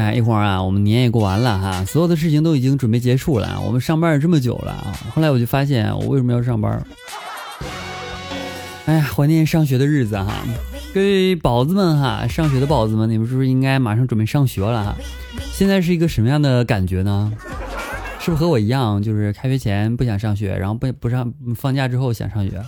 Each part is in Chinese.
哎，一会儿啊，我们年也过完了哈，所有的事情都已经准备结束了。我们上班也这么久了啊，后来我就发现我为什么要上班？哎呀，怀念上学的日子哈！各位宝子们哈，上学的宝子们，你们是不是应该马上准备上学了哈？现在是一个什么样的感觉呢？是不是和我一样，就是开学前不想上学，然后不不上放假之后想上学？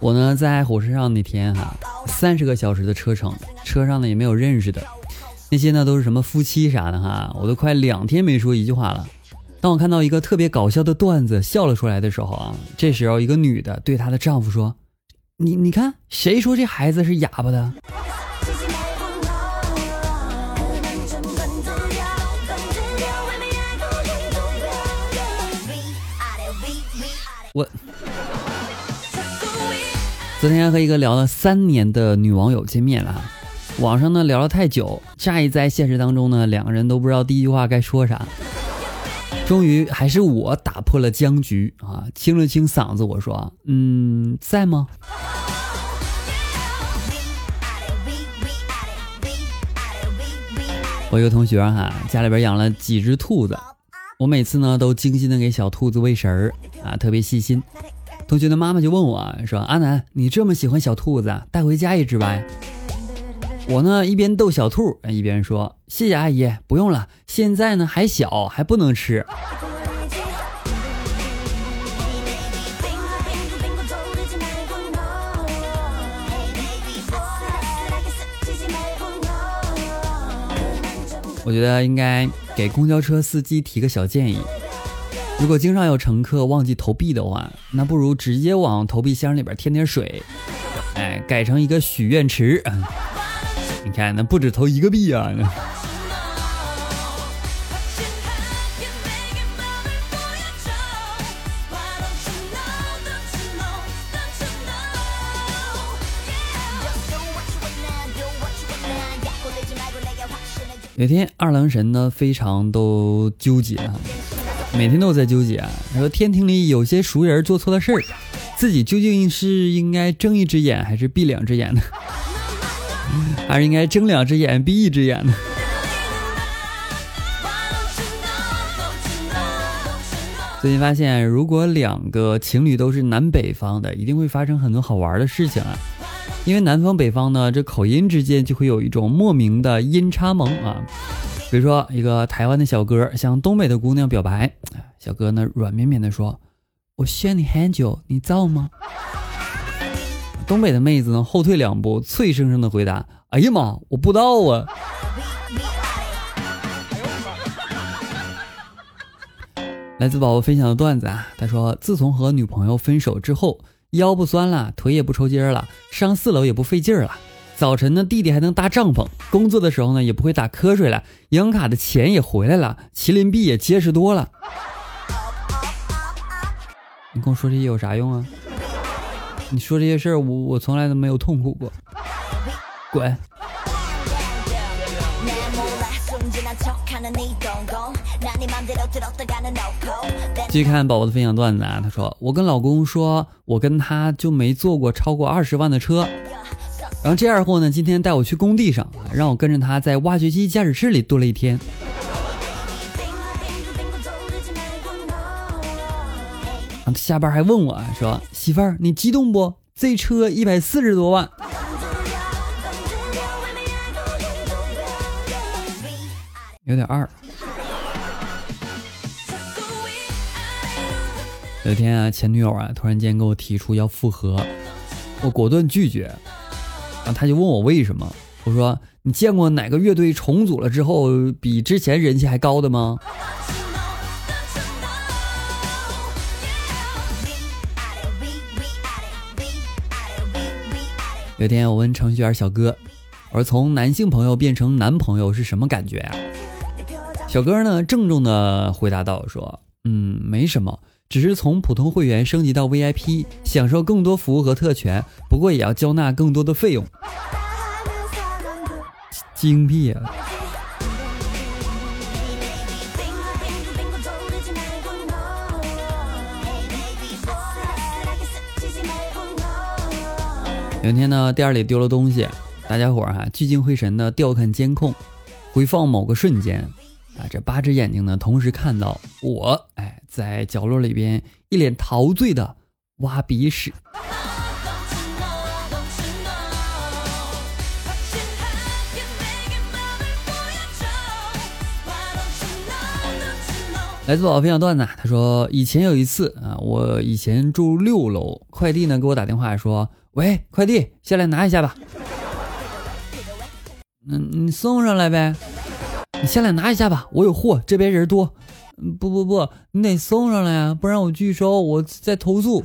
我呢，在火车上那天哈，三十个小时的车程，车上呢也没有认识的，那些呢都是什么夫妻啥的哈，我都快两天没说一句话了。当我看到一个特别搞笑的段子笑了出来的时候啊，这时候一个女的对她的丈夫说：“你你看，谁说这孩子是哑巴的？”我。昨天和一个聊了三年的女网友见面了，网上呢聊了太久，乍一在现实当中呢，两个人都不知道第一句话该说啥。终于还是我打破了僵局啊，清了清嗓子，我说：“嗯，在吗？”我一个同学哈，家里边养了几只兔子，我每次呢都精心的给小兔子喂食儿啊，特别细心。同学的妈妈就问我说：“阿南，你这么喜欢小兔子，带回家一只吧。”我呢一边逗小兔，一边说：“谢谢阿姨，不用了，现在呢还小，还不能吃。”我觉得应该给公交车司机提个小建议。如果经常有乘客忘记投币的话，那不如直接往投币箱里边添点水，哎，改成一个许愿池。你看，那不止投一个币啊！有天二郎神呢，非常都纠结啊。每天都在纠结啊。他，说天庭里有些熟人做错了事儿，自己究竟是应该睁一只眼还是闭两只眼呢？还是应该睁两只眼闭一只眼呢？最近发现，如果两个情侣都是南北方的，一定会发生很多好玩的事情啊！因为南方北方呢，这口音之间就会有一种莫名的阴差萌啊。比如说，一个台湾的小哥向东北的姑娘表白，小哥呢软绵绵的说：“我需要你很久，你造吗？”东北的妹子呢后退两步，脆生生的回答：“哎呀妈，我不知道啊。”来自宝宝分享的段子啊，他说：“自从和女朋友分手之后，腰不酸了，腿也不抽筋了，上四楼也不费劲了。”早晨呢，弟弟还能搭帐篷；工作的时候呢，也不会打瞌睡了。银行卡的钱也回来了，麒麟臂也结实多了。你跟我说这些有啥用啊？你说这些事儿，我我从来都没有痛苦过。滚！继续看宝宝的分享段子啊，他说：“我跟老公说，我跟他就没坐过超过二十万的车。”然后这二货呢，今天带我去工地上，让我跟着他在挖掘机驾驶室里蹲了一天。下班还问我说：“媳妇儿，你激动不？这车一百四十多万。”有点二。有一天啊，前女友啊突然间给我提出要复合，我果断拒绝。然后他就问我为什么，我说你见过哪个乐队重组了之后比之前人气还高的吗？有天我问程序员小哥，我说从男性朋友变成男朋友是什么感觉呀、啊？小哥呢郑重的回答道说，嗯，没什么。只是从普通会员升级到 VIP，享受更多服务和特权，不过也要交纳更多的费用。精辟啊！有一天呢，店里丢了东西，大家伙儿哈聚精会神的调看监控，回放某个瞬间，啊，这八只眼睛呢同时看到我，哎，在角落里边一脸陶醉的挖鼻屎。来自宝分享段子，他说以前有一次啊，我以前住六楼，快递呢给我打电话说。喂，快递，下来拿一下吧。嗯，你送上来呗。你下来拿一下吧，我有货，这边人多。不不不，你得送上来啊，不然我拒收，我再投诉。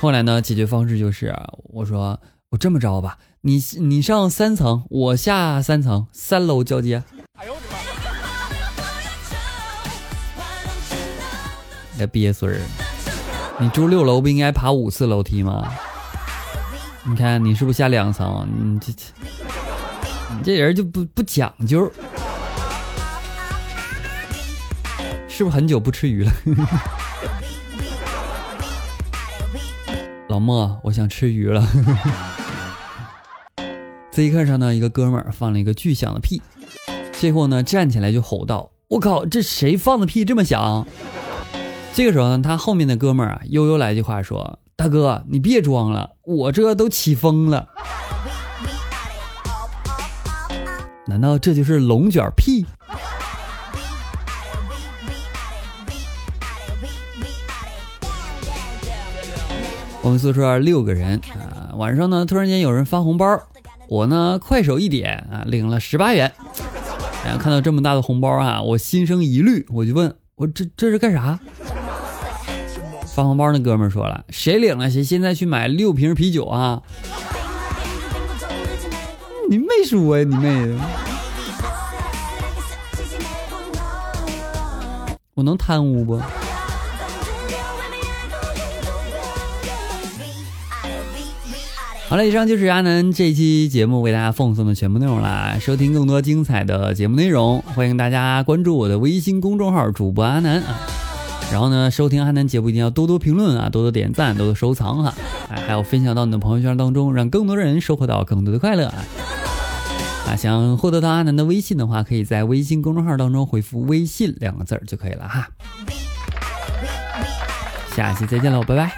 后来呢，解决方式就是我说我这么着吧，你你上三层，我下三层，三楼交接。哎呦我的妈！鳖孙儿。你住六楼不应该爬五次楼梯吗？你看你是不是下两层？你这这你这人就不不讲究，是不是很久不吃鱼了？老莫，我想吃鱼了。这一刻上呢，一个哥们儿放了一个巨响的屁，最后呢站起来就吼道：“我靠，这谁放的屁这么响？”这个时候呢，他后面的哥们儿啊，悠悠来句话说：“大哥，你别装了，我这都起风了。”难道这就是龙卷屁？我们宿舍六个人啊，晚上呢，突然间有人发红包，我呢快手一点啊，领了十八元。然后看到这么大的红包啊，我心生疑虑，我就问我这这是干啥？发红包那哥们说了：“谁领了谁现在去买六瓶啤酒啊！”你妹说呀，你妹！我能贪污不？好了，以上就是阿南这期节目为大家奉送的全部内容啦。收听更多精彩的节目内容，欢迎大家关注我的微信公众号“主播阿南”啊。然后呢，收听阿南节目一定要多多评论啊，多多点赞，多多收藏哈，哎，还有分享到你的朋友圈当中，让更多的人收获到更多的快乐啊！啊，想获得到阿南的微信的话，可以在微信公众号当中回复“微信”两个字儿就可以了哈。下期再见喽，拜拜。